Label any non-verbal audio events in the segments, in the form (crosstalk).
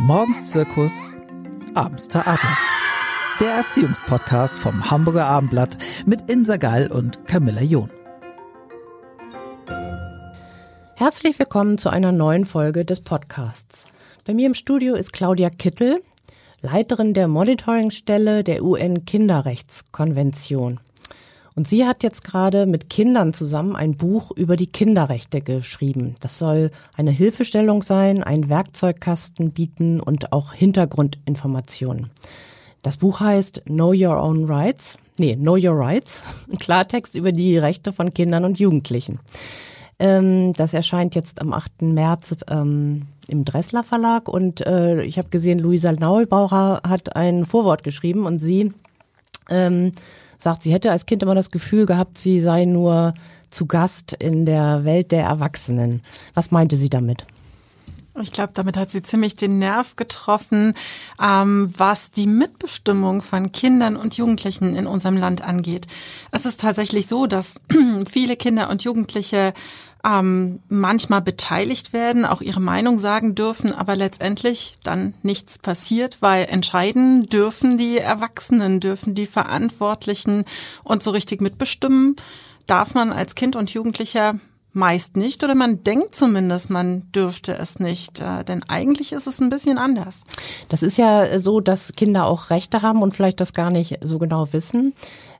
Morgens Zirkus, abends Theater. Der Erziehungspodcast vom Hamburger Abendblatt mit Insa Gall und Camilla John. Herzlich willkommen zu einer neuen Folge des Podcasts. Bei mir im Studio ist Claudia Kittel, Leiterin der Monitoringstelle der UN-Kinderrechtskonvention. Und sie hat jetzt gerade mit Kindern zusammen ein Buch über die Kinderrechte geschrieben. Das soll eine Hilfestellung sein, einen Werkzeugkasten bieten und auch Hintergrundinformationen. Das Buch heißt Know Your Own Rights. Nee, Know Your Rights. Ein (laughs) Klartext über die Rechte von Kindern und Jugendlichen. Ähm, das erscheint jetzt am 8. März ähm, im Dressler Verlag und äh, ich habe gesehen, Luisa Neubaucher hat ein Vorwort geschrieben und sie ähm, sagt, sie hätte als Kind immer das Gefühl gehabt, sie sei nur zu Gast in der Welt der Erwachsenen. Was meinte sie damit? Ich glaube, damit hat sie ziemlich den Nerv getroffen, ähm, was die Mitbestimmung von Kindern und Jugendlichen in unserem Land angeht. Es ist tatsächlich so, dass (clears throat) viele Kinder und Jugendliche ähm, manchmal beteiligt werden, auch ihre Meinung sagen dürfen, aber letztendlich dann nichts passiert, weil entscheiden dürfen die Erwachsenen, dürfen die Verantwortlichen und so richtig mitbestimmen darf man als Kind und Jugendlicher meist nicht oder man denkt zumindest, man dürfte es nicht, äh, denn eigentlich ist es ein bisschen anders. Das ist ja so, dass Kinder auch Rechte haben und vielleicht das gar nicht so genau wissen.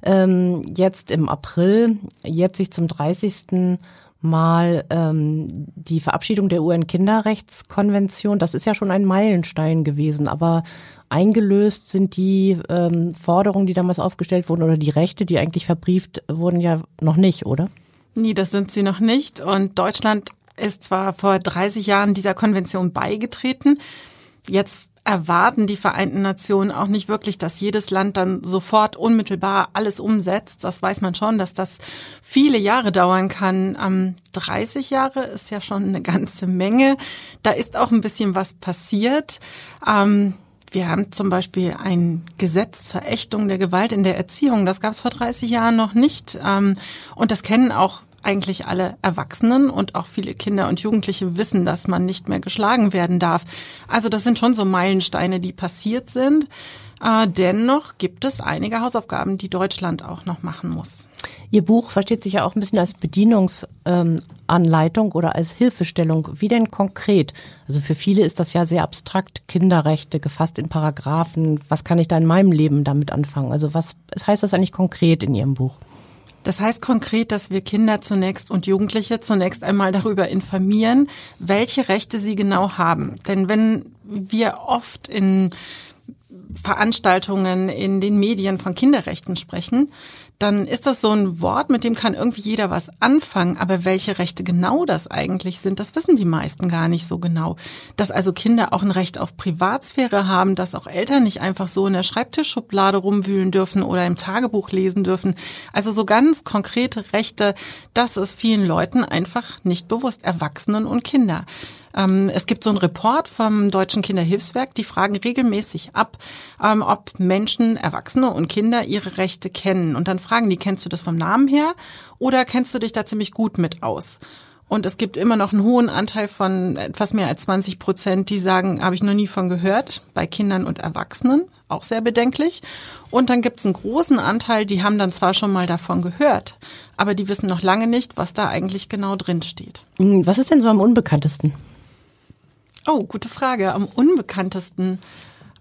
Ähm, jetzt im April, jetzt sich zum 30 mal ähm, die Verabschiedung der UN-Kinderrechtskonvention. Das ist ja schon ein Meilenstein gewesen, aber eingelöst sind die ähm, Forderungen, die damals aufgestellt wurden oder die Rechte, die eigentlich verbrieft wurden, ja noch nicht, oder? Nee, das sind sie noch nicht. Und Deutschland ist zwar vor 30 Jahren dieser Konvention beigetreten. Jetzt erwarten die Vereinten Nationen auch nicht wirklich, dass jedes Land dann sofort unmittelbar alles umsetzt. Das weiß man schon, dass das viele Jahre dauern kann. Ähm, 30 Jahre ist ja schon eine ganze Menge. Da ist auch ein bisschen was passiert. Ähm, wir haben zum Beispiel ein Gesetz zur Ächtung der Gewalt in der Erziehung. Das gab es vor 30 Jahren noch nicht. Ähm, und das kennen auch eigentlich alle Erwachsenen und auch viele Kinder und Jugendliche wissen, dass man nicht mehr geschlagen werden darf. Also das sind schon so Meilensteine, die passiert sind. Äh, dennoch gibt es einige Hausaufgaben, die Deutschland auch noch machen muss. Ihr Buch versteht sich ja auch ein bisschen als Bedienungsanleitung ähm, oder als Hilfestellung. Wie denn konkret? Also für viele ist das ja sehr abstrakt, Kinderrechte gefasst in Paragraphen. Was kann ich da in meinem Leben damit anfangen? Also was heißt das eigentlich konkret in Ihrem Buch? Das heißt konkret, dass wir Kinder zunächst und Jugendliche zunächst einmal darüber informieren, welche Rechte sie genau haben. Denn wenn wir oft in Veranstaltungen in den Medien von Kinderrechten sprechen, dann ist das so ein Wort, mit dem kann irgendwie jeder was anfangen. Aber welche Rechte genau das eigentlich sind, das wissen die meisten gar nicht so genau. Dass also Kinder auch ein Recht auf Privatsphäre haben, dass auch Eltern nicht einfach so in der Schreibtischschublade rumwühlen dürfen oder im Tagebuch lesen dürfen. Also so ganz konkrete Rechte, das ist vielen Leuten einfach nicht bewusst, Erwachsenen und Kinder. Ähm, es gibt so einen Report vom Deutschen Kinderhilfswerk, die fragen regelmäßig ab, ähm, ob Menschen, Erwachsene und Kinder ihre Rechte kennen. Und dann fragen die, kennst du das vom Namen her oder kennst du dich da ziemlich gut mit aus? Und es gibt immer noch einen hohen Anteil von etwas mehr als 20 Prozent, die sagen, habe ich noch nie von gehört, bei Kindern und Erwachsenen, auch sehr bedenklich. Und dann gibt es einen großen Anteil, die haben dann zwar schon mal davon gehört, aber die wissen noch lange nicht, was da eigentlich genau drin steht. Was ist denn so am unbekanntesten? Oh, gute Frage. Am unbekanntesten.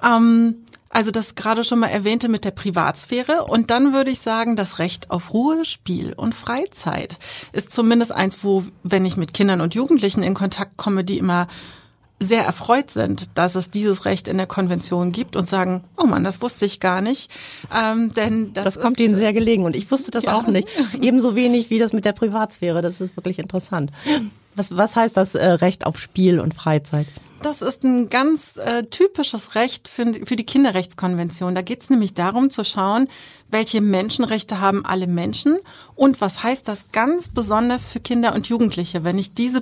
Ähm, also das gerade schon mal erwähnte mit der Privatsphäre. Und dann würde ich sagen, das Recht auf Ruhe, Spiel und Freizeit ist zumindest eins, wo, wenn ich mit Kindern und Jugendlichen in Kontakt komme, die immer sehr erfreut sind, dass es dieses Recht in der Konvention gibt und sagen, oh Mann, das wusste ich gar nicht. Ähm, denn das, das kommt Ihnen sehr gelegen und ich wusste das ja. auch nicht. Ebenso wenig wie das mit der Privatsphäre. Das ist wirklich interessant. Was, was heißt das äh, Recht auf Spiel und Freizeit? Das ist ein ganz äh, typisches Recht für, für die Kinderrechtskonvention. Da geht es nämlich darum zu schauen, welche Menschenrechte haben alle Menschen und was heißt das ganz besonders für Kinder und Jugendliche, wenn ich diese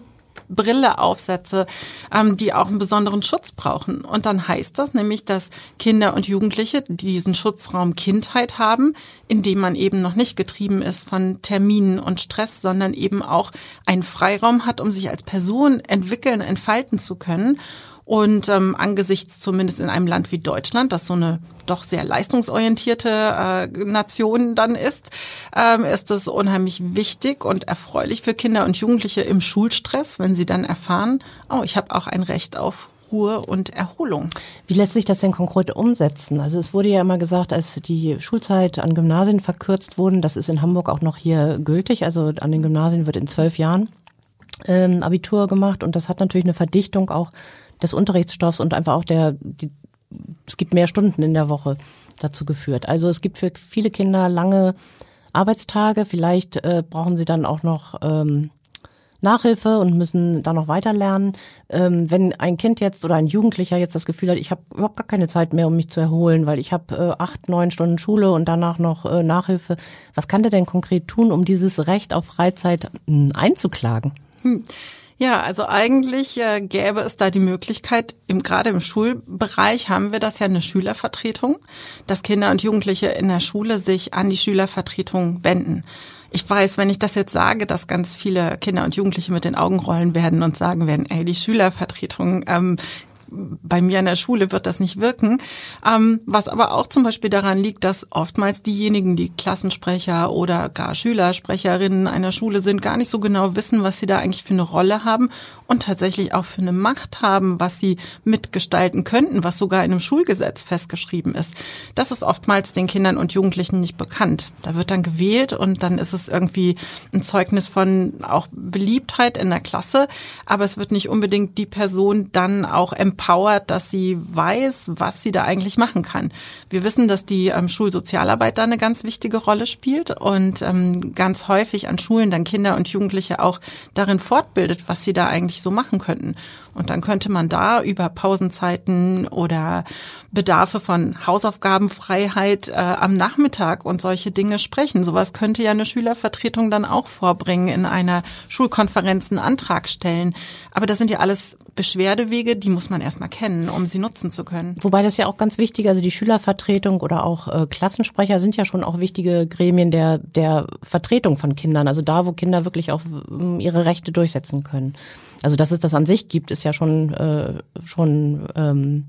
Brille aufsetze, ähm, die auch einen besonderen Schutz brauchen. Und dann heißt das nämlich, dass Kinder und Jugendliche diesen Schutzraum Kindheit haben, in dem man eben noch nicht getrieben ist von Terminen und Stress, sondern eben auch einen Freiraum hat, um sich als Person entwickeln, entfalten zu können Und ähm, angesichts zumindest in einem Land wie Deutschland, das so eine doch sehr leistungsorientierte äh, Nation dann ist, ähm, ist es unheimlich wichtig und erfreulich für Kinder und Jugendliche im Schulstress, wenn sie dann erfahren, oh, ich habe auch ein Recht auf Ruhe und Erholung. Wie lässt sich das denn konkret umsetzen? Also es wurde ja immer gesagt, als die Schulzeit an Gymnasien verkürzt wurden, das ist in Hamburg auch noch hier gültig. Also an den Gymnasien wird in zwölf Jahren ähm, Abitur gemacht und das hat natürlich eine Verdichtung auch des Unterrichtsstoffs und einfach auch der, die, es gibt mehr Stunden in der Woche dazu geführt. Also es gibt für viele Kinder lange Arbeitstage. Vielleicht äh, brauchen sie dann auch noch ähm, Nachhilfe und müssen da noch weiter lernen. Ähm, wenn ein Kind jetzt oder ein Jugendlicher jetzt das Gefühl hat, ich habe überhaupt gar keine Zeit mehr, um mich zu erholen, weil ich habe äh, acht, neun Stunden Schule und danach noch äh, Nachhilfe. Was kann der denn konkret tun, um dieses Recht auf Freizeit mh, hm, einzuklagen? Hm. Ja, also eigentlich äh, gäbe es da die Möglichkeit, im, gerade im Schulbereich haben wir das ja eine Schülervertretung, dass Kinder und Jugendliche in der Schule sich an die Schülervertretung wenden. Ich weiß, wenn ich das jetzt sage, dass ganz viele Kinder und Jugendliche mit den Augen rollen werden und sagen werden, ey, die Schülervertretung ähm, bei mir in der Schule wird das nicht wirken. Ähm, was aber auch zum Beispiel daran liegt, dass oftmals diejenigen, die Klassensprecher oder gar Schülersprecherinnen einer Schule sind, gar nicht so genau wissen, was sie da eigentlich für eine Rolle haben und tatsächlich auch für eine Macht haben, was sie mitgestalten könnten, was sogar in einem Schulgesetz festgeschrieben ist. Das ist oftmals den Kindern und Jugendlichen nicht bekannt. Da wird dann gewählt und dann ist es irgendwie ein Zeugnis von auch Beliebtheit in der Klasse, aber es wird nicht unbedingt die Person dann auch empfangen empowert, dass sie weiß, was sie da eigentlich machen kann. Wir wissen, dass die ähm, Schulsozialarbeit da eine ganz wichtige Rolle spielt und ähm, ganz häufig an Schulen dann Kinder und Jugendliche auch darin fortbildet, was sie da eigentlich so machen könnten. Und dann könnte man da über Pausenzeiten oder Bedarfe von Hausaufgabenfreiheit äh, am Nachmittag und solche Dinge sprechen. Sowas könnte ja eine Schülervertretung dann auch vorbringen, in einer Schulkonferenz einen Antrag stellen. Aber das sind ja alles Beschwerdewege, die muss man erstmal kennen, um sie nutzen zu können. Wobei das ja auch ganz wichtig, also die Schülervertretung oder auch äh, Klassensprecher sind ja schon auch wichtige Gremien der, der Vertretung von Kindern. Also da, wo Kinder wirklich auch ihre Rechte durchsetzen können. Also dass es das an sich gibt, ist ja schon, äh, schon ähm,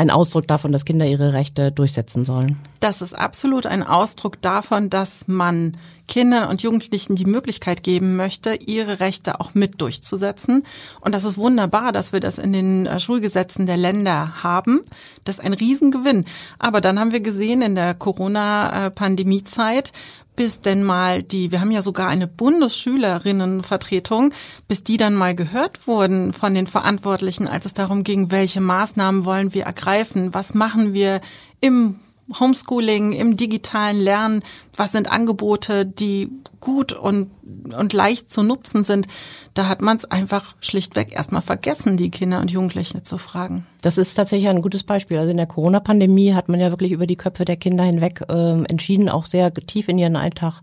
ein Ausdruck davon, dass Kinder ihre Rechte durchsetzen sollen. Das ist absolut ein Ausdruck davon, dass man Kindern und Jugendlichen die Möglichkeit geben möchte, ihre Rechte auch mit durchzusetzen. Und das ist wunderbar, dass wir das in den äh, Schulgesetzen der Länder haben. Das ist ein Riesengewinn. Aber dann haben wir gesehen in der Corona-Pandemie-Zeit, bis denn mal die, wir haben ja sogar eine Bundesschülerinnenvertretung, bis die dann mal gehört wurden von den Verantwortlichen, als es darum ging, welche Maßnahmen wollen wir ergreifen, was machen wir im Homeschooling, im digitalen Lernen, was sind Angebote, die gut und, und leicht zu nutzen sind, da hat man es einfach schlichtweg erstmal vergessen, die Kinder und Jugendliche zu fragen. Das ist tatsächlich ein gutes Beispiel. Also in der Corona-Pandemie hat man ja wirklich über die Köpfe der Kinder hinweg äh, entschieden, auch sehr tief in ihren Alltag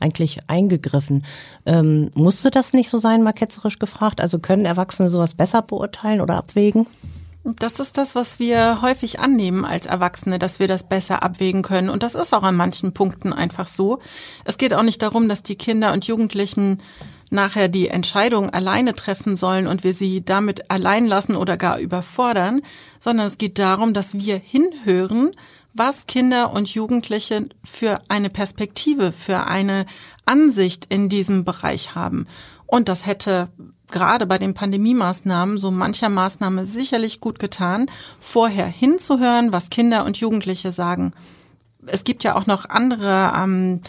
eigentlich eingegriffen. Ähm, musste das nicht so sein, mal ketzerisch gefragt? Also können Erwachsene sowas besser beurteilen oder abwägen? Das ist das, was wir häufig annehmen als Erwachsene, dass wir das besser abwägen können. Und das ist auch an manchen Punkten einfach so. Es geht auch nicht darum, dass die Kinder und Jugendlichen nachher die Entscheidung alleine treffen sollen und wir sie damit allein lassen oder gar überfordern, sondern es geht darum, dass wir hinhören, was Kinder und Jugendliche für eine Perspektive, für eine Ansicht in diesem Bereich haben. Und das hätte gerade bei den Pandemie-Maßnahmen so mancher Maßnahme sicherlich gut getan, vorher hinzuhören, was Kinder und Jugendliche sagen. Es gibt ja auch noch andere ähm,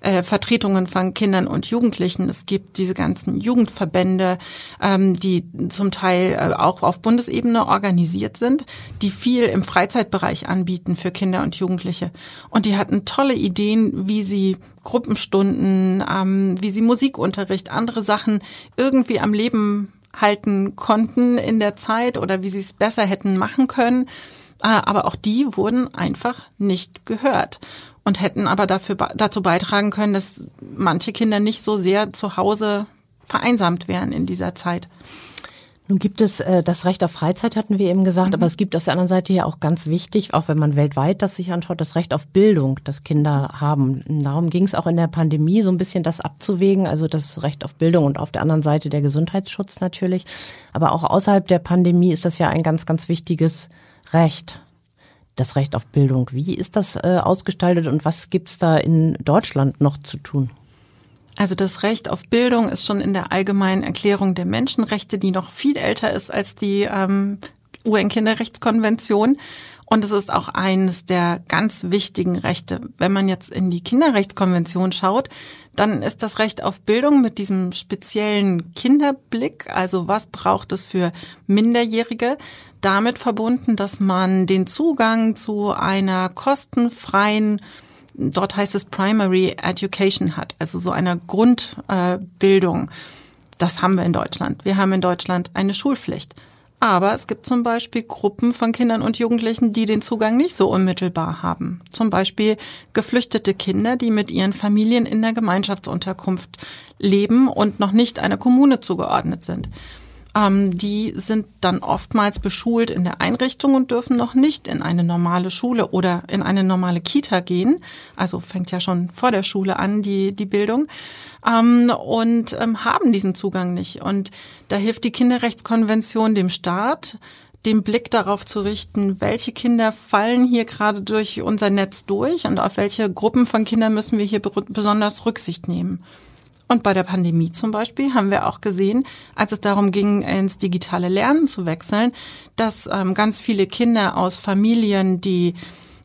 äh, Vertretungen von Kindern und Jugendlichen. Es gibt diese ganzen Jugendverbände, ähm, die zum Teil äh, auch auf Bundesebene organisiert sind, die viel im Freizeitbereich anbieten für Kinder und Jugendliche. Und die hatten tolle Ideen, wie sie Gruppenstunden, ähm, wie sie Musikunterricht, andere Sachen irgendwie am Leben halten konnten in der Zeit oder wie sie es besser hätten machen können. Äh, aber auch die wurden einfach nicht gehört und hätten aber dafür dazu beitragen können, dass manche Kinder nicht so sehr zu Hause vereinsamt wären in dieser Zeit. Nun gibt es äh, das Recht auf Freizeit, hatten wir eben gesagt, mhm. aber es gibt auf der anderen Seite ja auch ganz wichtig, auch wenn man weltweit das sich anschaut, das Recht auf Bildung, das Kinder haben. Darum ging es auch in der Pandemie so ein bisschen das abzuwägen, also das Recht auf Bildung und auf der anderen Seite der Gesundheitsschutz natürlich. Aber auch außerhalb der Pandemie ist das ja ein ganz, ganz wichtiges Recht. Das Recht auf Bildung. Wie ist das äh, ausgestaltet und was gibt's da in Deutschland noch zu tun? Also das Recht auf Bildung ist schon in der allgemeinen Erklärung der Menschenrechte, die noch viel älter ist als die ähm, UN-Kinderrechtskonvention. Und es ist auch eines der ganz wichtigen Rechte. Wenn man jetzt in die Kinderrechtskonvention schaut, dann ist das Recht auf Bildung mit diesem speziellen Kinderblick, also was braucht es für Minderjährige, damit verbunden, dass man den Zugang zu einer kostenfreien dort heißt es Primary Education hat, also so eine Grundbildung. das haben wir in Deutschland. Wir haben in Deutschland eine Schulpflicht. Aber es gibt zum Beispiel Gruppen von Kindern und Jugendlichen, die den Zugang nicht so unmittelbar haben. Zum Beispiel geflüchtete Kinder, die mit ihren Familien in der Gemeinschaftsunterkunft leben und noch nicht einer Kommune zugeordnet sind ähm, die sind dann oftmals beschult in der Einrichtung und dürfen noch nicht in eine normale Schule oder in eine normale Kita gehen. Also fängt ja schon vor der Schule an, die, die Bildung. Ähm, und ähm, haben diesen Zugang nicht. Und da hilft die Kinderrechtskonvention dem Staat, den Blick darauf zu richten, welche Kinder fallen hier gerade durch unser Netz durch und auf welche Gruppen von Kindern müssen wir hier besonders Rücksicht nehmen. Und bei der Pandemie zum Beispiel haben wir auch gesehen, als es darum ging, ins digitale Lernen zu wechseln, dass ähm, ganz viele Kinder aus Familien, die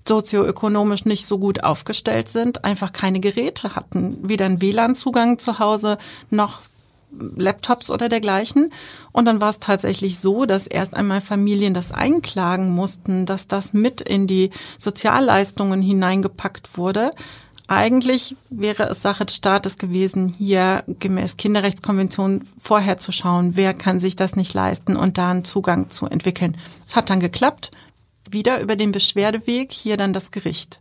sozioökonomisch nicht so gut aufgestellt sind, einfach keine Geräte hatten, weder einen WLAN-Zugang zu Hause noch Laptops oder dergleichen. Und dann war es tatsächlich so, dass erst einmal Familien das einklagen mussten, dass das mit in die Sozialleistungen hineingepackt wurde, eigentlich wäre es Sache des Staates gewesen, hier gemäß Kinderrechtskonvention vorher zu schauen, wer kann sich das nicht leisten und da einen Zugang zu entwickeln. Es hat dann geklappt. Wieder über den Beschwerdeweg, hier dann das Gericht.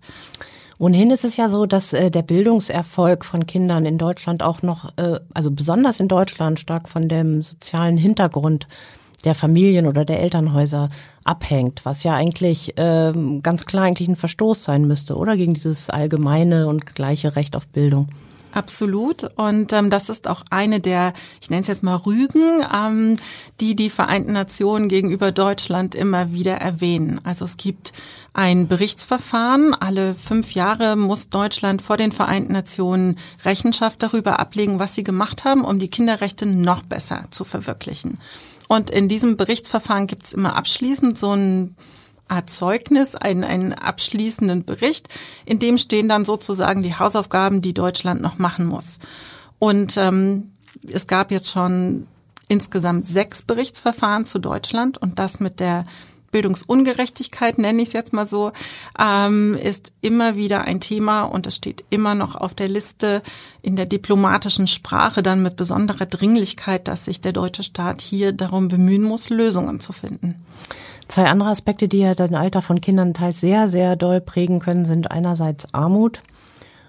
Ohnehin ist es ja so, dass äh, der Bildungserfolg von Kindern in Deutschland auch noch, äh, also besonders in Deutschland, stark von dem sozialen Hintergrund der Familien oder der Elternhäuser abhängt, was ja eigentlich ähm, ganz klar eigentlich ein Verstoß sein müsste, oder gegen dieses allgemeine und gleiche Recht auf Bildung. Absolut. Und ähm, das ist auch eine der, ich nenne es jetzt mal Rügen, ähm, die die Vereinten Nationen gegenüber Deutschland immer wieder erwähnen. Also es gibt ein Berichtsverfahren. Alle fünf Jahre muss Deutschland vor den Vereinten Nationen Rechenschaft darüber ablegen, was sie gemacht haben, um die Kinderrechte noch besser zu verwirklichen. Und in diesem Berichtsverfahren gibt es immer abschließend so ein Art Zeugnis, einen, einen abschließenden Bericht, in dem stehen dann sozusagen die Hausaufgaben, die Deutschland noch machen muss. Und ähm, es gab jetzt schon insgesamt sechs Berichtsverfahren zu Deutschland und das mit der Bildungsungerechtigkeit, nenne ich es jetzt mal so, ähm, ist immer wieder ein Thema und es steht immer noch auf der Liste in der diplomatischen Sprache dann mit besonderer Dringlichkeit, dass sich der deutsche Staat hier darum bemühen muss, Lösungen zu finden. Zwei andere Aspekte, die ja das Alter von Kindern teils sehr, sehr doll prägen können, sind einerseits Armut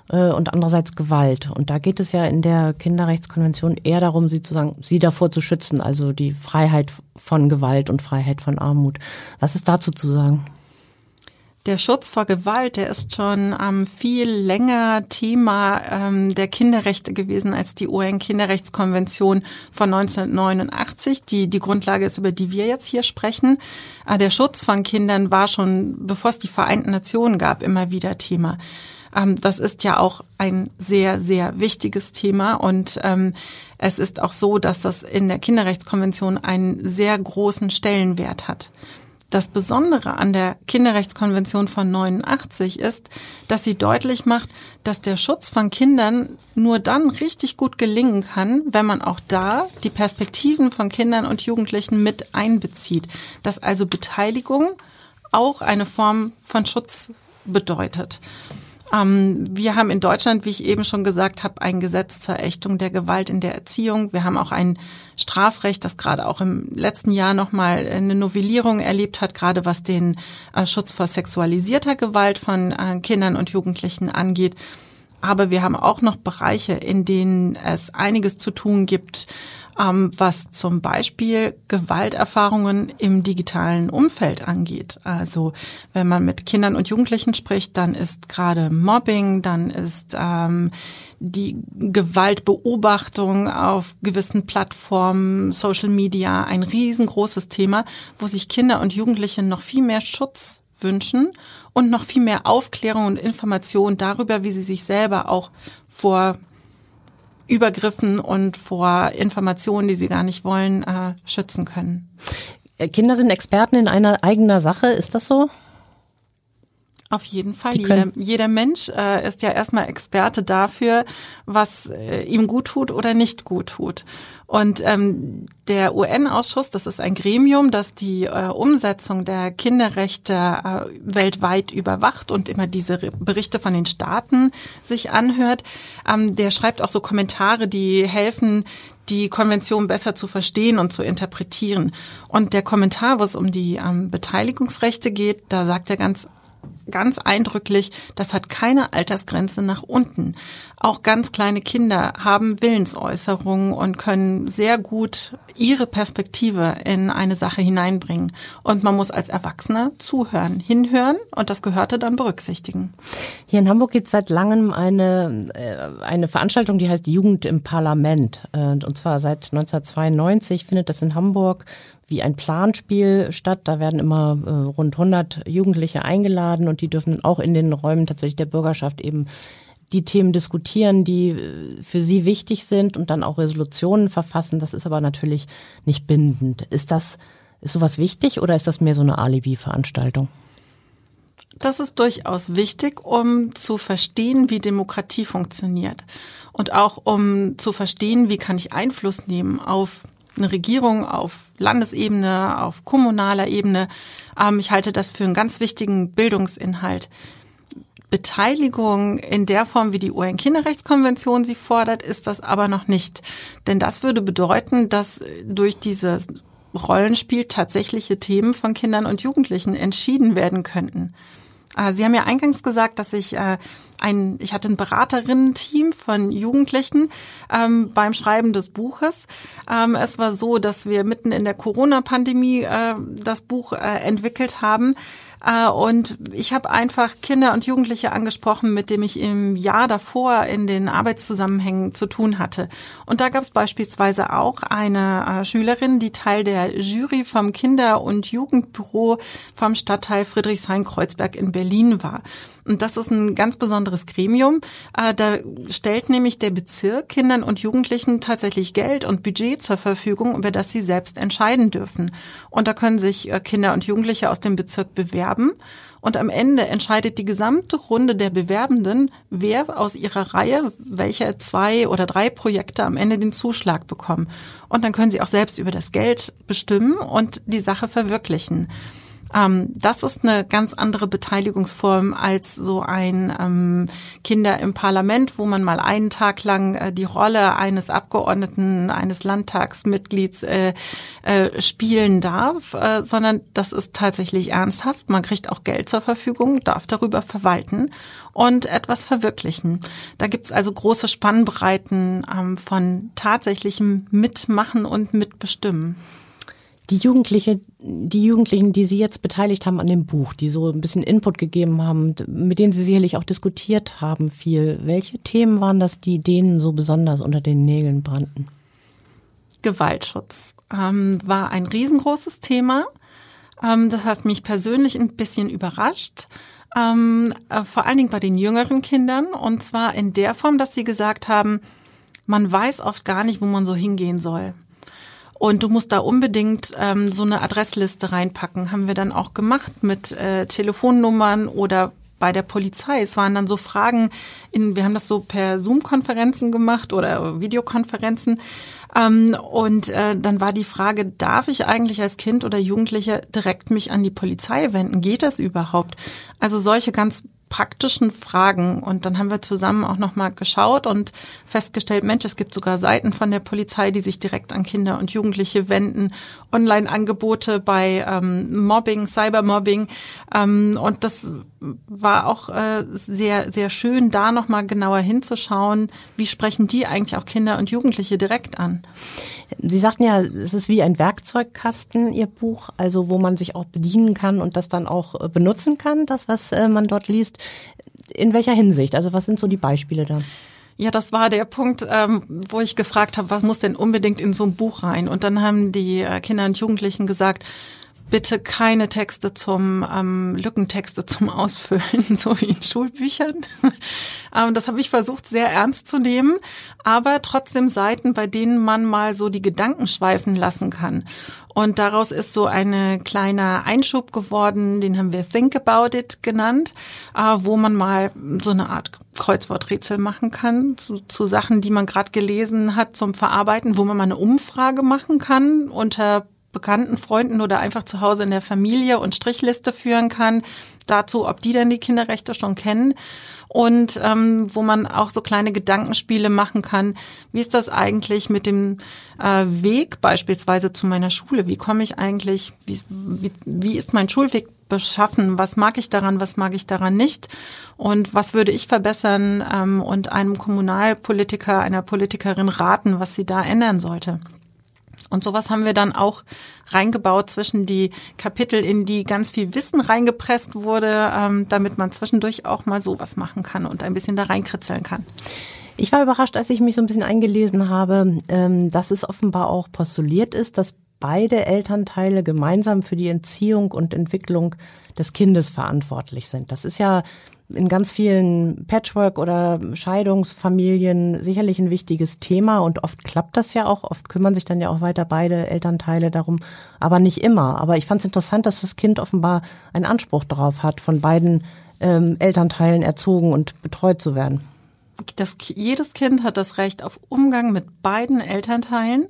und andererseits Gewalt. Und da geht es ja in der Kinderrechtskonvention eher darum, sie zu sagen, sie davor zu schützen, also die Freiheit von Gewalt und Freiheit von Armut. Was ist dazu zu sagen? Der Schutz vor Gewalt, der ist schon ähm, viel länger Thema ähm, der Kinderrechte gewesen als die UN-Kinderrechtskonvention von 1989, die die Grundlage ist, über die wir jetzt hier sprechen. Äh, der Schutz von Kindern war schon, bevor es die Vereinten Nationen gab, immer wieder Thema. Ähm, das ist ja auch ein sehr, sehr wichtiges Thema und ähm, es ist auch so, dass das in der Kinderrechtskonvention einen sehr großen Stellenwert hat. Das Besondere an der Kinderrechtskonvention von 89 ist, dass sie deutlich macht, dass der Schutz von Kindern nur dann richtig gut gelingen kann, wenn man auch da die Perspektiven von Kindern und Jugendlichen mit einbezieht. Dass also Beteiligung auch eine Form von Schutz bedeutet. Ähm, wir haben in Deutschland, wie ich eben schon gesagt habe, ein Gesetz zur Ächtung der Gewalt in der Erziehung. Wir haben auch ein Strafrecht, das gerade auch im letzten Jahr nochmal eine Novellierung erlebt hat, gerade was den äh, Schutz vor sexualisierter Gewalt von äh, Kindern und Jugendlichen angeht. Aber wir haben auch noch Bereiche, in denen es einiges zu tun gibt, ähm, was zum Beispiel Gewalterfahrungen im digitalen Umfeld angeht. Also wenn man mit Kindern und Jugendlichen spricht, dann ist gerade Mobbing, dann ist ähm, die Gewaltbeobachtung auf gewissen Plattformen, Social Media ein riesengroßes Thema, wo sich Kinder und Jugendliche noch viel mehr Schutz wünschen und noch viel mehr Aufklärung und Information darüber, wie sie sich selber auch vor Übergriffen und vor Informationen, die sie gar nicht wollen, äh, schützen können. Kinder sind Experten in einer eigener Sache, ist das so? Auf jeden Fall. Jeder, jeder, Mensch äh, ist ja erstmal Experte dafür, was äh, ihm gut tut oder nicht gut tut. Und ähm, der UN-Ausschuss, das ist ein Gremium, das die äh, Umsetzung der Kinderrechte äh, weltweit überwacht und immer diese Berichte von den Staaten sich anhört, ähm, der schreibt auch so Kommentare, die helfen, die Konvention besser zu verstehen und zu interpretieren. Und der Kommentar, wo es um die ähm, Beteiligungsrechte geht, da sagt er ganz ganz eindrücklich, das hat keine Altersgrenze nach unten. Auch ganz kleine Kinder haben Willensäußerungen und können sehr gut ihre Perspektive in eine Sache hineinbringen. Und man muss als Erwachsener zuhören, hinhören und das Gehörte dann berücksichtigen. Hier in Hamburg gibt es seit langem eine, äh, eine Veranstaltung, die heißt Jugend im Parlament. Und zwar seit 1992 findet das in Hamburg wie ein Planspiel statt. Da werden immer äh, rund 100 Jugendliche eingeladen und die dürfen auch in den Räumen tatsächlich der Bürgerschaft eben die Themen diskutieren, die äh, für sie wichtig sind und dann auch Resolutionen verfassen. Das ist aber natürlich nicht bindend. Ist das, ist sowas wichtig oder ist das mehr so eine Alibi-Veranstaltung? Das ist durchaus wichtig, um zu verstehen, wie Demokratie funktioniert. Und auch um zu verstehen, wie kann ich Einfluss nehmen auf eine Regierung auf Landesebene, auf kommunaler Ebene. Ähm, ich halte das für einen ganz wichtigen Bildungsinhalt. Beteiligung in der Form, wie die UN-Kinderrechtskonvention sie fordert, ist das aber noch nicht. Denn das würde bedeuten, dass durch dieses Rollenspiel tatsächliche Themen von Kindern und Jugendlichen entschieden werden könnten. Äh, Sie haben ja eingangs gesagt, dass ich äh, ein, ich hatte ein Beraterinnen-Team von Jugendlichen ähm, beim Schreiben des Buches. Ähm, es war so, dass wir mitten in der Corona-Pandemie äh, das Buch äh, entwickelt haben. Äh, und ich habe einfach Kinder und Jugendliche angesprochen, mit dem ich im Jahr davor in den Arbeitszusammenhängen zu tun hatte. Und da gab es beispielsweise auch eine äh, Schülerin, die Teil der Jury vom Kinder- und Jugendbüro vom Stadtteil Friedrichshain-Kreuzberg in Berlin war. Und das ist ein ganz besonderes Gremium. Äh, da stellt nämlich der Bezirk Kindern und Jugendlichen tatsächlich Geld und Budget zur Verfügung, über das sie selbst entscheiden dürfen. Und da können sich äh, Kinder und Jugendliche aus dem Bezirk bewerben. Und am Ende entscheidet die gesamte Runde der Bewerbenden, wer aus ihrer Reihe, welche zwei oder drei Projekte am Ende den Zuschlag bekommen. Und dann können sie auch selbst über das Geld bestimmen und die Sache verwirklichen. Ähm, das ist eine ganz andere Beteiligungsform als so ein ähm, Kinder im Parlament, wo man mal einen Tag lang äh, die Rolle eines Abgeordneten, eines Landtagsmitglieds äh, äh, spielen darf, äh, sondern das ist tatsächlich ernsthaft. Man kriegt auch Geld zur Verfügung, darf darüber verwalten und etwas verwirklichen. Da gibt's also große Spannbreiten ähm, von tatsächlichem Mitmachen und Mitbestimmen. Die Jugendliche, die Jugendlichen, die Sie jetzt beteiligt haben an dem Buch, die so ein bisschen Input gegeben haben, mit denen Sie sicherlich auch diskutiert haben viel. Welche Themen waren das, die denen so besonders unter den Nägeln brannten? Gewaltschutz ähm, war ein riesengroßes Thema. Ähm, das hat mich persönlich ein bisschen überrascht. Ähm, äh, vor allen Dingen bei den jüngeren Kindern. Und zwar in der Form, dass sie gesagt haben, man weiß oft gar nicht, wo man so hingehen soll. Und du musst da unbedingt ähm, so eine Adressliste reinpacken. Haben wir dann auch gemacht mit äh, Telefonnummern oder bei der Polizei. Es waren dann so Fragen, in, wir haben das so per Zoom-Konferenzen gemacht oder Videokonferenzen. Ähm, und äh, dann war die Frage, darf ich eigentlich als Kind oder Jugendlicher direkt mich an die Polizei wenden? Geht das überhaupt? Also solche ganz praktischen Fragen. Und dann haben wir zusammen auch nochmal geschaut und festgestellt, Mensch, es gibt sogar Seiten von der Polizei, die sich direkt an Kinder und Jugendliche wenden, Online-Angebote bei ähm, Mobbing, Cybermobbing. Ähm, und das war auch äh, sehr, sehr schön, da nochmal genauer hinzuschauen, wie sprechen die eigentlich auch Kinder und Jugendliche direkt an. Sie sagten ja, es ist wie ein Werkzeugkasten, Ihr Buch, also wo man sich auch bedienen kann und das dann auch äh, benutzen kann, das, was äh, man dort liest. In welcher Hinsicht? Also was sind so die Beispiele da? Ja, das war der Punkt, ähm, wo ich gefragt habe, was muss denn unbedingt in so ein Buch rein? Und dann haben die äh, Kinder und Jugendlichen gesagt, bitte keine Texte zum ähm, Lückentexte zum Ausfüllen, (laughs) so wie in Schulbüchern. (laughs) ähm, das habe ich versucht sehr ernst zu nehmen, aber trotzdem Seiten, bei denen man mal so die Gedanken schweifen lassen kann. Und daraus ist so ein kleiner Einschub geworden, den haben wir Think About It genannt, äh, wo man mal so eine Art Kreuzworträtsel machen kann zu, zu Sachen, die man gerade gelesen hat zum Verarbeiten, wo man mal eine Umfrage machen kann unter bekannten Freunden oder einfach zu Hause in der Familie und Strichliste führen kann dazu, ob die denn die Kinderrechte schon kennen und ähm, wo man auch so kleine Gedankenspiele machen kann. Wie ist das eigentlich mit dem äh, Weg beispielsweise zu meiner Schule? Wie komme ich eigentlich, wie, wie, wie ist mein Schulweg beschaffen? Was mag ich daran, was mag ich daran nicht? Und was würde ich verbessern ähm, und einem Kommunalpolitiker, einer Politikerin raten, was sie da ändern sollte? Und sowas haben wir dann auch reingebaut zwischen die Kapitel, in die ganz viel Wissen reingepresst wurde, ähm, damit man zwischendurch auch mal sowas machen kann und ein bisschen da reinkritzeln kann. Ich war überrascht, als ich mich so ein bisschen eingelesen habe, ähm, dass es offenbar auch postuliert ist, dass beide Elternteile gemeinsam für die Entziehung und Entwicklung des Kindes verantwortlich sind. Das ist ja in ganz vielen Patchwork- oder Scheidungsfamilien sicherlich ein wichtiges Thema und oft klappt das ja auch. Oft kümmern sich dann ja auch weiter beide Elternteile darum, aber nicht immer. Aber ich fand es interessant, dass das Kind offenbar einen Anspruch darauf hat, von beiden ähm, Elternteilen erzogen und betreut zu werden. Das, jedes Kind hat das Recht auf Umgang mit beiden Elternteilen.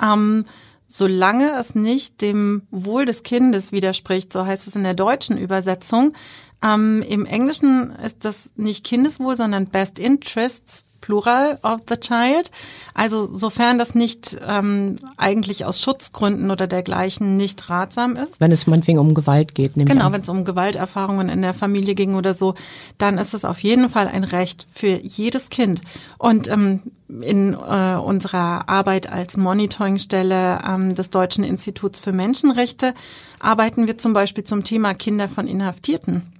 Ähm, solange es nicht dem Wohl des Kindes widerspricht, so heißt es in der deutschen Übersetzung. Ähm, Im Englischen ist das nicht Kindeswohl, sondern Best Interests Plural of the Child. Also sofern das nicht ähm, eigentlich aus Schutzgründen oder dergleichen nicht ratsam ist. Wenn es meinetwegen um Gewalt geht. Genau, wenn es um Gewalterfahrungen in der Familie ging oder so, dann ist es auf jeden Fall ein Recht für jedes Kind. Und ähm, in äh, unserer Arbeit als Monitoringstelle ähm, des Deutschen Instituts für Menschenrechte arbeiten wir zum Beispiel zum Thema Kinder von Inhaftierten.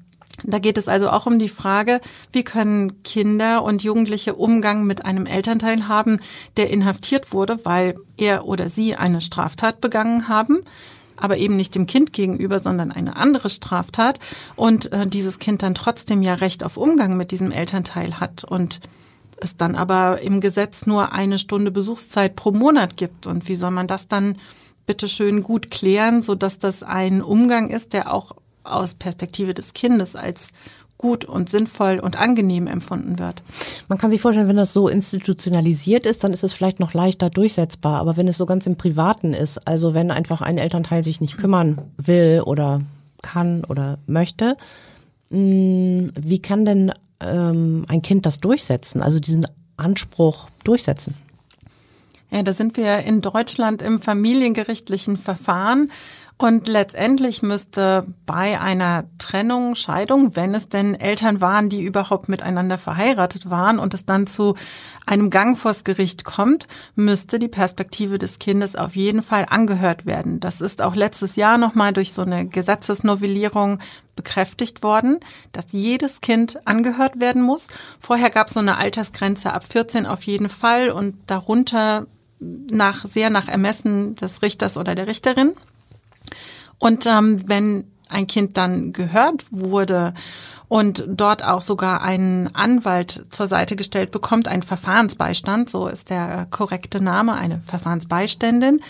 Da geht es also auch um die Frage, wie können Kinder und Jugendliche Umgang mit einem Elternteil haben, der inhaftiert wurde, weil er oder sie eine Straftat begangen haben, aber eben nicht dem Kind gegenüber, sondern eine andere Straftat und äh, dieses Kind dann trotzdem ja Recht auf Umgang mit diesem Elternteil hat und es dann aber im Gesetz nur eine Stunde Besuchszeit pro Monat gibt. Und wie soll man das dann bitteschön gut klären, so dass das ein Umgang ist, der auch aus Perspektive des Kindes als gut und sinnvoll und angenehm empfunden wird. Man kann sich vorstellen, wenn das so institutionalisiert ist, dann ist es vielleicht noch leichter durchsetzbar. Aber wenn es so ganz im Privaten ist, also wenn einfach ein Elternteil sich nicht kümmern will oder kann oder möchte, mm, wie kann denn ähm, ein Kind das durchsetzen? Also diesen Anspruch durchsetzen? Ja, da sind wir in Deutschland im familiengerichtlichen Verfahren. Und letztendlich müsste bei einer Trennung, Scheidung, wenn es denn Eltern waren, die überhaupt miteinander verheiratet waren und es dann zu einem Gang vors Gericht kommt, müsste die Perspektive des Kindes auf jeden Fall angehört werden. Das ist auch letztes Jahr nochmal durch so eine Gesetzesnovellierung bekräftigt worden, dass jedes Kind angehört werden muss. Vorher gab es so eine Altersgrenze ab 14 auf jeden Fall und darunter nach, sehr nach Ermessen des Richters oder der Richterin. Und ähm, wenn ein Kind dann gehört wurde und dort auch sogar einen Anwalt zur Seite gestellt bekommt, ein Verfahrensbeistand, so ist der korrekte Name, eine Verfahrensbeiständin,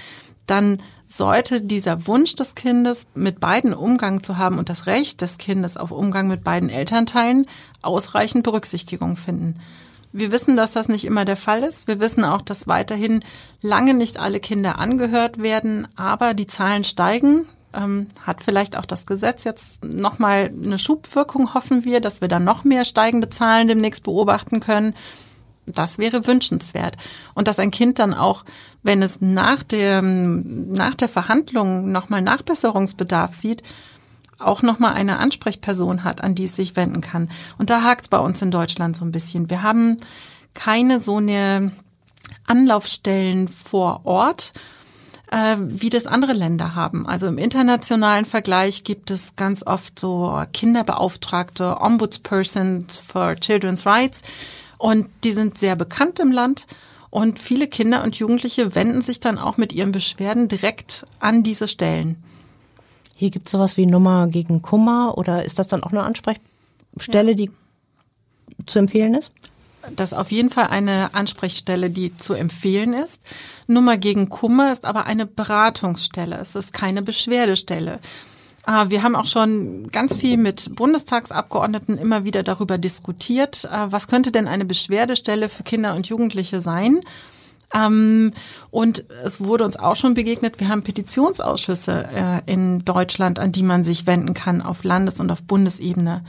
dann sollte dieser Wunsch des Kindes, mit beiden Umgang zu haben und das Recht des Kindes auf Umgang mit beiden Elternteilen ausreichend Berücksichtigung finden. Wir wissen, dass das nicht immer der Fall ist. Wir wissen auch, dass weiterhin lange nicht alle Kinder angehört werden, aber die Zahlen steigen ähm, hat vielleicht auch das Gesetz jetzt nochmal eine Schubwirkung, hoffen wir, dass wir dann noch mehr steigende Zahlen demnächst beobachten können. Das wäre wünschenswert. Und dass ein Kind dann auch, wenn es nach der, nach der Verhandlung nochmal Nachbesserungsbedarf sieht, auch nochmal eine Ansprechperson hat, an die es sich wenden kann. Und da hakt es bei uns in Deutschland so ein bisschen. Wir haben keine so eine Anlaufstellen vor Ort, äh, wie das andere Länder haben. Also im internationalen Vergleich gibt es ganz oft so Kinderbeauftragte, Ombudspersons for Children's Rights und die sind sehr bekannt im Land. Und viele Kinder und Jugendliche wenden sich dann auch mit ihren Beschwerden direkt an diese Stellen. Hier gibt es sowas wie Nummer gegen Kummer oder ist das dann auch eine Ansprechstelle, ja. die zu empfehlen ist? Das ist auf jeden Fall eine Ansprechstelle, die zu empfehlen ist. Nummer gegen Kummer ist aber eine Beratungsstelle. Es ist keine Beschwerdestelle. Ah, wir haben auch schon ganz viel mit Bundestagsabgeordneten immer wieder darüber diskutiert, ah, was könnte denn eine Beschwerdestelle für Kinder und Jugendliche sein. Ähm, und es wurde uns auch schon begegnet, wir haben Petitionsausschüsse äh, in Deutschland, an die man sich wenden kann auf Landes- und auf Bundesebene.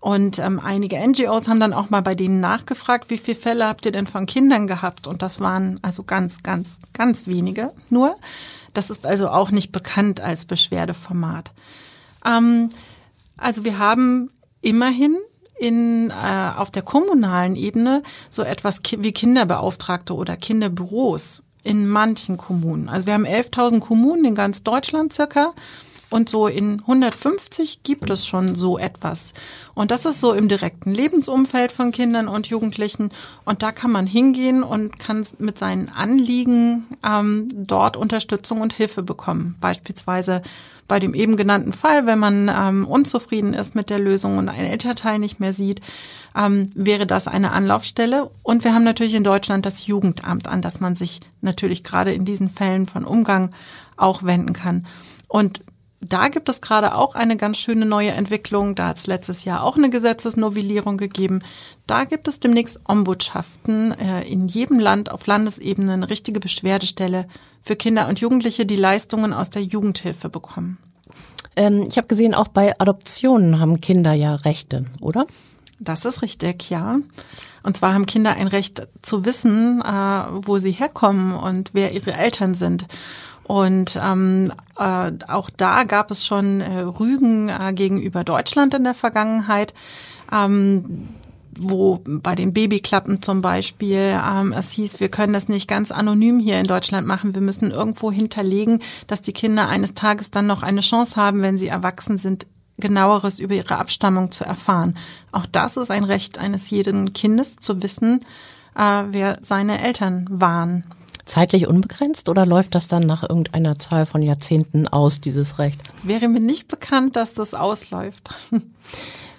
Und ähm, einige NGOs haben dann auch mal bei denen nachgefragt, wie viele Fälle habt ihr denn von Kindern gehabt? Und das waren also ganz, ganz, ganz wenige nur. Das ist also auch nicht bekannt als Beschwerdeformat. Ähm, also wir haben immerhin in, äh, auf der kommunalen Ebene so etwas wie Kinderbeauftragte oder Kinderbüros in manchen Kommunen. Also wir haben 11.000 Kommunen in ganz Deutschland circa. Und so in 150 gibt es schon so etwas. Und das ist so im direkten Lebensumfeld von Kindern und Jugendlichen. Und da kann man hingehen und kann mit seinen Anliegen ähm, dort Unterstützung und Hilfe bekommen. Beispielsweise bei dem eben genannten Fall, wenn man ähm, unzufrieden ist mit der Lösung und einen Elternteil nicht mehr sieht, ähm, wäre das eine Anlaufstelle. Und wir haben natürlich in Deutschland das Jugendamt, an das man sich natürlich gerade in diesen Fällen von Umgang auch wenden kann. Und da gibt es gerade auch eine ganz schöne neue Entwicklung. Da hat es letztes Jahr auch eine Gesetzesnovellierung gegeben. Da gibt es demnächst Ombudschaften äh, in jedem Land auf Landesebene eine richtige Beschwerdestelle für Kinder und Jugendliche, die Leistungen aus der Jugendhilfe bekommen. Ähm, ich habe gesehen, auch bei Adoptionen haben Kinder ja Rechte, oder? Das ist richtig, ja. Und zwar haben Kinder ein Recht zu wissen, äh, wo sie herkommen und wer ihre Eltern sind. Und ähm, äh, auch da gab es schon äh, Rügen äh, gegenüber Deutschland in der Vergangenheit. Ähm, wo bei den Babyklappen zum Beispiel ähm, es hieß, wir können das nicht ganz anonym hier in Deutschland machen. Wir müssen irgendwo hinterlegen, dass die Kinder eines Tages dann noch eine Chance haben, wenn sie erwachsen sind, genaueres über ihre Abstammung zu erfahren. Auch das ist ein Recht eines jeden Kindes zu wissen, äh, wer seine Eltern waren zeitlich unbegrenzt oder läuft das dann nach irgendeiner Zahl von Jahrzehnten aus, dieses Recht? Wäre mir nicht bekannt, dass das ausläuft. (laughs)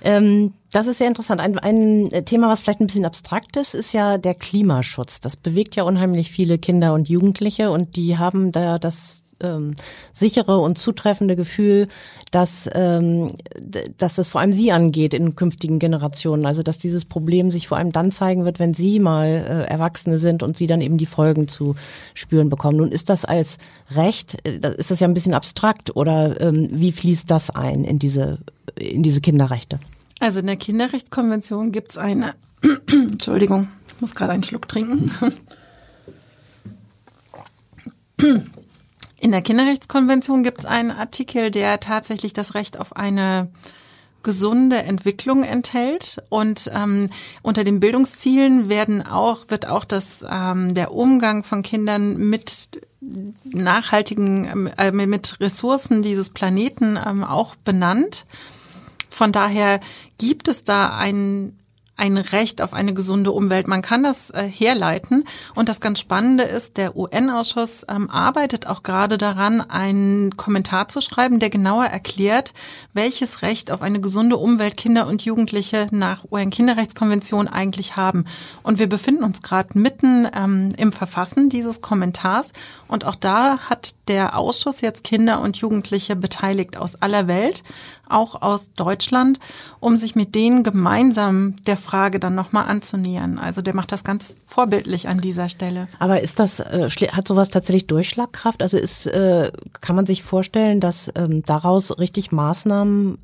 Ähm, das ist sehr interessant. Ein, ein Thema, was vielleicht ein bisschen abstrakt ist, ist ja der Klimaschutz. Das bewegt ja unheimlich viele Kinder und Jugendliche und die haben da das ähm, sichere und zutreffende Gefühl, dass, ähm, dass das vor allem sie angeht in künftigen Generationen. Also dass dieses Problem sich vor allem dann zeigen wird, wenn sie mal äh, Erwachsene sind und sie dann eben die Folgen zu spüren bekommen. Nun ist das als Recht, äh, ist das ja ein bisschen abstrakt oder ähm, wie fließt das ein in diese, in diese Kinderrechte? Also in der Kinderrechtskonvention gibt es eine, (clears throat) Entschuldigung, ich muss gerade einen Schluck trinken. (clears throat) In der Kinderrechtskonvention gibt es einen Artikel, der tatsächlich das Recht auf eine gesunde Entwicklung enthält und ähm, unter den Bildungszielen werden auch wird auch das ähm, der Umgang von Kindern mit nachhaltigen äh, mit Ressourcen dieses Planeten ähm, auch benannt. Von daher gibt es da ein ein Recht auf eine gesunde Umwelt. Man kann das äh, herleiten. Und das ganz Spannende ist, der UN-Ausschuss ähm, arbeitet auch gerade daran, einen Kommentar zu schreiben, der genauer erklärt, welches Recht auf eine gesunde Umwelt Kinder und Jugendliche nach UN-Kinderrechtskonvention eigentlich haben. Und wir befinden uns gerade mitten ähm, im Verfassen dieses Kommentars. Und auch da hat der Ausschuss jetzt Kinder und Jugendliche beteiligt aus aller Welt, auch aus Deutschland, um sich mit denen gemeinsam der Frage dann nochmal anzunähern. Also der macht das ganz vorbildlich an dieser Stelle. Aber ist das, äh, hat sowas tatsächlich Durchschlagkraft? Also ist, äh, kann man sich vorstellen, dass ähm, daraus richtig Maßnahmen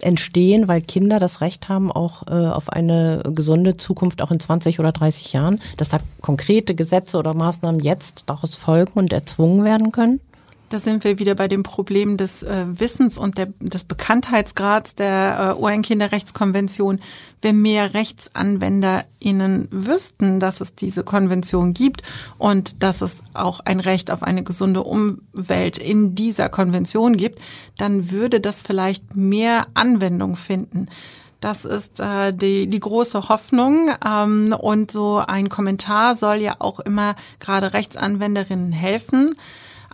entstehen, weil Kinder das Recht haben, auch äh, auf eine gesunde Zukunft auch in 20 oder 30 Jahren, dass da konkrete Gesetze oder Maßnahmen jetzt daraus folgen und erzwungen werden können? Da sind wir wieder bei dem Problem des äh, Wissens und der, des Bekanntheitsgrads der äh, UN-Kinderrechtskonvention. Wenn mehr RechtsanwenderInnen wüssten, dass es diese Konvention gibt und dass es auch ein Recht auf eine gesunde Umwelt in dieser Konvention gibt, dann würde das vielleicht mehr Anwendung finden. Das ist äh, die, die große Hoffnung. Ähm, und so ein Kommentar soll ja auch immer gerade Rechtsanwenderinnen helfen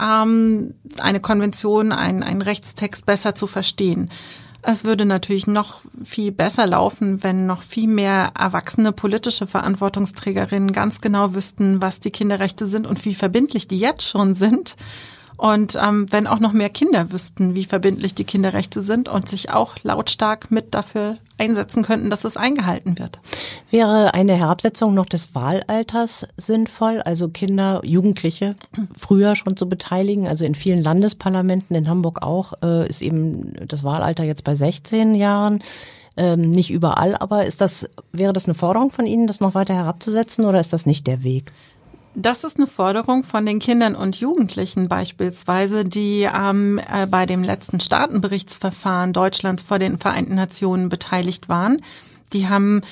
ähm, eine Konvention, ein, ein Rechtstext besser zu verstehen. Es würde natürlich noch viel besser laufen, wenn noch viel mehr erwachsene politische Verantwortungsträgerinnen ganz genau wüssten, was die Kinderrechte sind und wie verbindlich die jetzt schon sind und ähm, wenn auch noch mehr Kinder wüssten, wie verbindlich die Kinderrechte sind und sich auch lautstark mit dafür einsetzen könnten, dass es eingehalten wird. Wäre eine Herabsetzung noch des Wahlalters sinnvoll, also Kinder, Jugendliche früher schon zu beteiligen? Also in vielen Landesparlamenten, in Hamburg auch, äh, ist eben das Wahlalter jetzt bei 16 Jahren. Ähm, nicht überall, aber ist das, wäre das eine Forderung von Ihnen, das noch weiter herabzusetzen oder ist das nicht der Weg? Das ist eine Forderung von den Kindern und Jugendlichen beispielsweise, die ähm, äh, bei dem letzten Staatenberichtsverfahren Deutschlands vor den Vereinten Nationen beteiligt waren. Die haben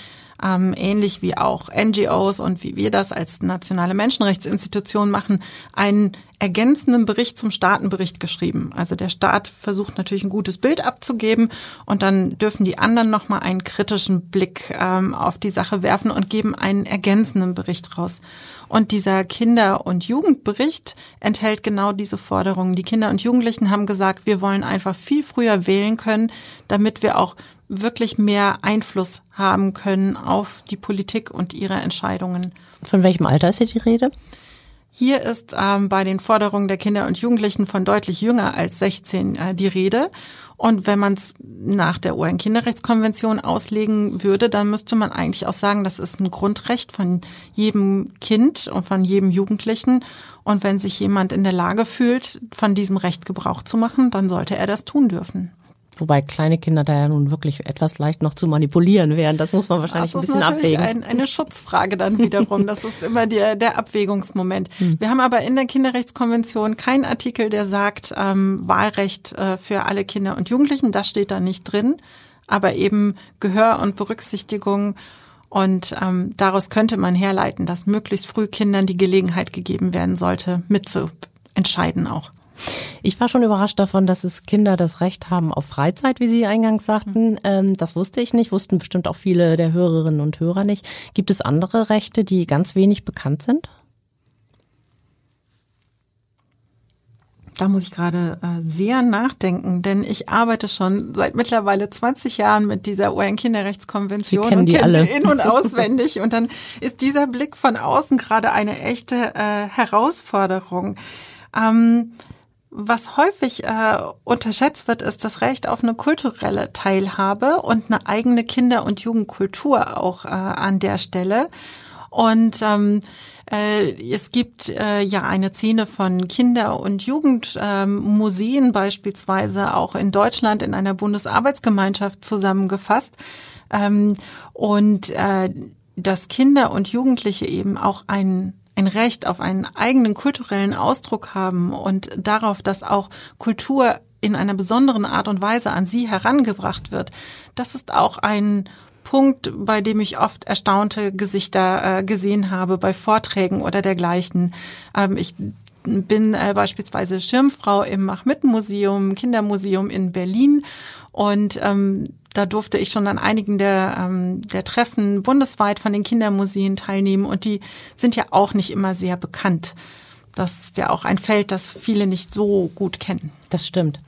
ähm, ähnlich wie auch NGOs und wie wir das als nationale Menschenrechtsinstitution machen, einen ergänzenden Bericht zum Staatenbericht geschrieben. Also der Staat versucht natürlich ein gutes Bild abzugeben und dann dürfen die anderen nochmal einen kritischen Blick ähm, auf die Sache werfen und geben einen ergänzenden Bericht raus. Und dieser Kinder- und Jugendbericht enthält genau diese Forderungen. Die Kinder und Jugendlichen haben gesagt, wir wollen einfach viel früher wählen können, damit wir auch wirklich mehr Einfluss haben können auf die Politik und ihre Entscheidungen. Von welchem Alter ist hier die Rede? Hier ist ähm, bei den Forderungen der Kinder und Jugendlichen von deutlich jünger als 16 äh, die Rede. Und wenn man es nach der UN-Kinderrechtskonvention auslegen würde, dann müsste man eigentlich auch sagen, das ist ein Grundrecht von jedem Kind und von jedem Jugendlichen. Und wenn sich jemand in der Lage fühlt, von diesem Recht Gebrauch zu machen, dann sollte er das tun dürfen. Wobei kleine Kinder da ja nun wirklich etwas leicht noch zu manipulieren wären. Das muss man wahrscheinlich ein bisschen abwägen. Das ist ein, eine Schutzfrage dann wiederum. Das ist immer der, der Abwägungsmoment. Hm. Wir haben aber in der Kinderrechtskonvention keinen Artikel, der sagt, ähm, Wahlrecht äh, für alle Kinder und Jugendlichen. Das steht da nicht drin. Aber eben Gehör und Berücksichtigung. Und ähm, daraus könnte man herleiten, dass möglichst früh Kindern die Gelegenheit gegeben werden sollte, mitzuentscheiden auch. Ich war schon überrascht davon, dass es Kinder das Recht haben auf Freizeit, wie Sie eingangs sagten. Ähm, das wusste ich nicht, wussten bestimmt auch viele der Hörerinnen und Hörer nicht. Gibt es andere Rechte, die ganz wenig bekannt sind? Da muss ich gerade äh, sehr nachdenken, denn ich arbeite schon seit mittlerweile 20 Jahren mit dieser UN-Kinderrechtskonvention und kenne sie in- und (laughs) auswendig. und dann ist dieser Blick von außen gerade eine echte äh, Herausforderung. Ähm, was häufig äh, unterschätzt wird, ist das Recht auf eine kulturelle Teilhabe und eine eigene Kinder- und Jugendkultur auch äh, an der Stelle. Und ähm, äh, es gibt äh, ja eine Szene von Kinder- und Jugendmuseen ähm, beispielsweise auch in Deutschland in einer Bundesarbeitsgemeinschaft zusammengefasst. Ähm, und äh, dass Kinder und Jugendliche eben auch einen ein Recht auf einen eigenen kulturellen Ausdruck haben und darauf, dass auch Kultur in einer besonderen Art und Weise an sie herangebracht wird, das ist auch ein Punkt, bei dem ich oft erstaunte Gesichter äh, gesehen habe bei Vorträgen oder dergleichen. Ähm, ich bin äh, beispielsweise Schirmfrau im Mach-Mit-Museum, Kindermuseum in Berlin und ähm, da durfte ich schon an einigen der, ähm, der Treffen bundesweit von den Kindermuseen teilnehmen und die sind ja auch nicht immer sehr bekannt. Das ist ja auch ein Feld, das viele nicht so gut kennen. Das stimmt.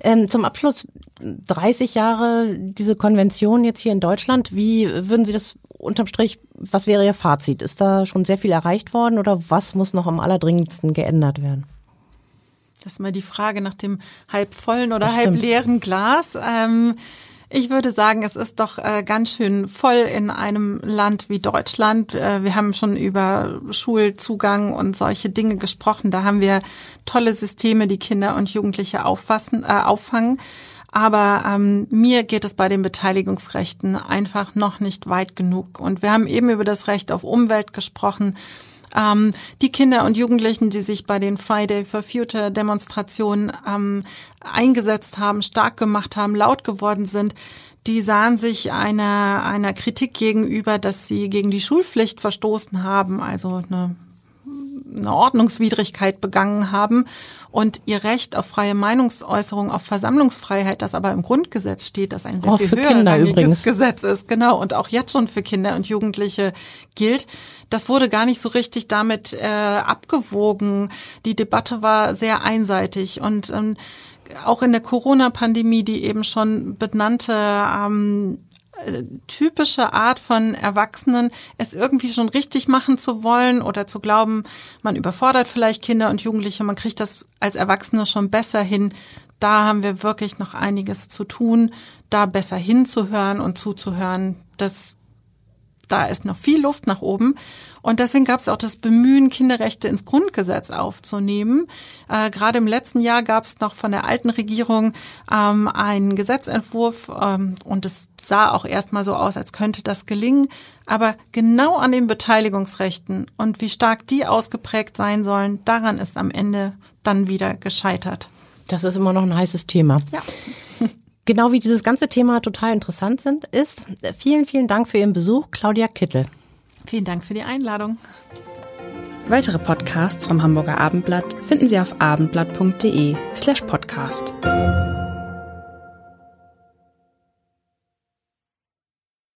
Ähm, zum Abschluss 30 Jahre diese Konvention jetzt hier in Deutschland. Wie würden Sie das unterm Strich, was wäre Ihr Fazit? Ist da schon sehr viel erreicht worden oder was muss noch am allerdringendsten geändert werden? Das ist mal die Frage nach dem halb vollen oder halb leeren Glas. Ähm, Ich würde sagen, es ist doch äh, ganz schön voll in einem Land wie Deutschland. Äh, wir haben schon über Schulzugang und solche Dinge gesprochen. Da haben wir tolle Systeme, die Kinder und Jugendliche auffassen, äh, auffangen. Aber ähm, mir geht es bei den Beteiligungsrechten einfach noch nicht weit genug. Und wir haben eben über das Recht auf Umwelt gesprochen. Ähm, die Kinder und Jugendlichen, die sich bei den Friday for Future Demonstrationen ähm, eingesetzt haben, stark gemacht haben, laut geworden sind, die sahen sich einer, einer Kritik gegenüber, dass sie gegen die Schulpflicht verstoßen haben, also eine eine Ordnungswidrigkeit begangen haben und ihr Recht auf freie Meinungsäußerung, auf Versammlungsfreiheit, das aber im Grundgesetz steht, das ein sehr auch viel höheres Gesetz ist, genau, und auch jetzt schon für Kinder und Jugendliche gilt. Das wurde gar nicht so richtig damit äh, abgewogen. Die Debatte war sehr einseitig und ähm, auch in der Corona-Pandemie, die eben schon benannte ähm, typische Art von Erwachsenen, es irgendwie schon richtig machen zu wollen oder zu glauben, man überfordert vielleicht Kinder und Jugendliche, man kriegt das als Erwachsene schon besser hin. Da haben wir wirklich noch einiges zu tun, da besser hinzuhören und zuzuhören. Das da ist noch viel Luft nach oben. Und deswegen gab es auch das Bemühen, Kinderrechte ins Grundgesetz aufzunehmen. Äh, Gerade im letzten Jahr gab es noch von der alten Regierung ähm, einen Gesetzentwurf ähm, und es sah auch erstmal so aus, als könnte das gelingen. Aber genau an den Beteiligungsrechten und wie stark die ausgeprägt sein sollen, daran ist am Ende dann wieder gescheitert. Das ist immer noch ein heißes Thema. Ja. (laughs) Genau wie dieses ganze Thema total interessant sind, ist. Vielen, vielen Dank für Ihren Besuch, Claudia Kittel. Vielen Dank für die Einladung. Weitere Podcasts vom Hamburger Abendblatt finden Sie auf abendblatt.de slash podcast.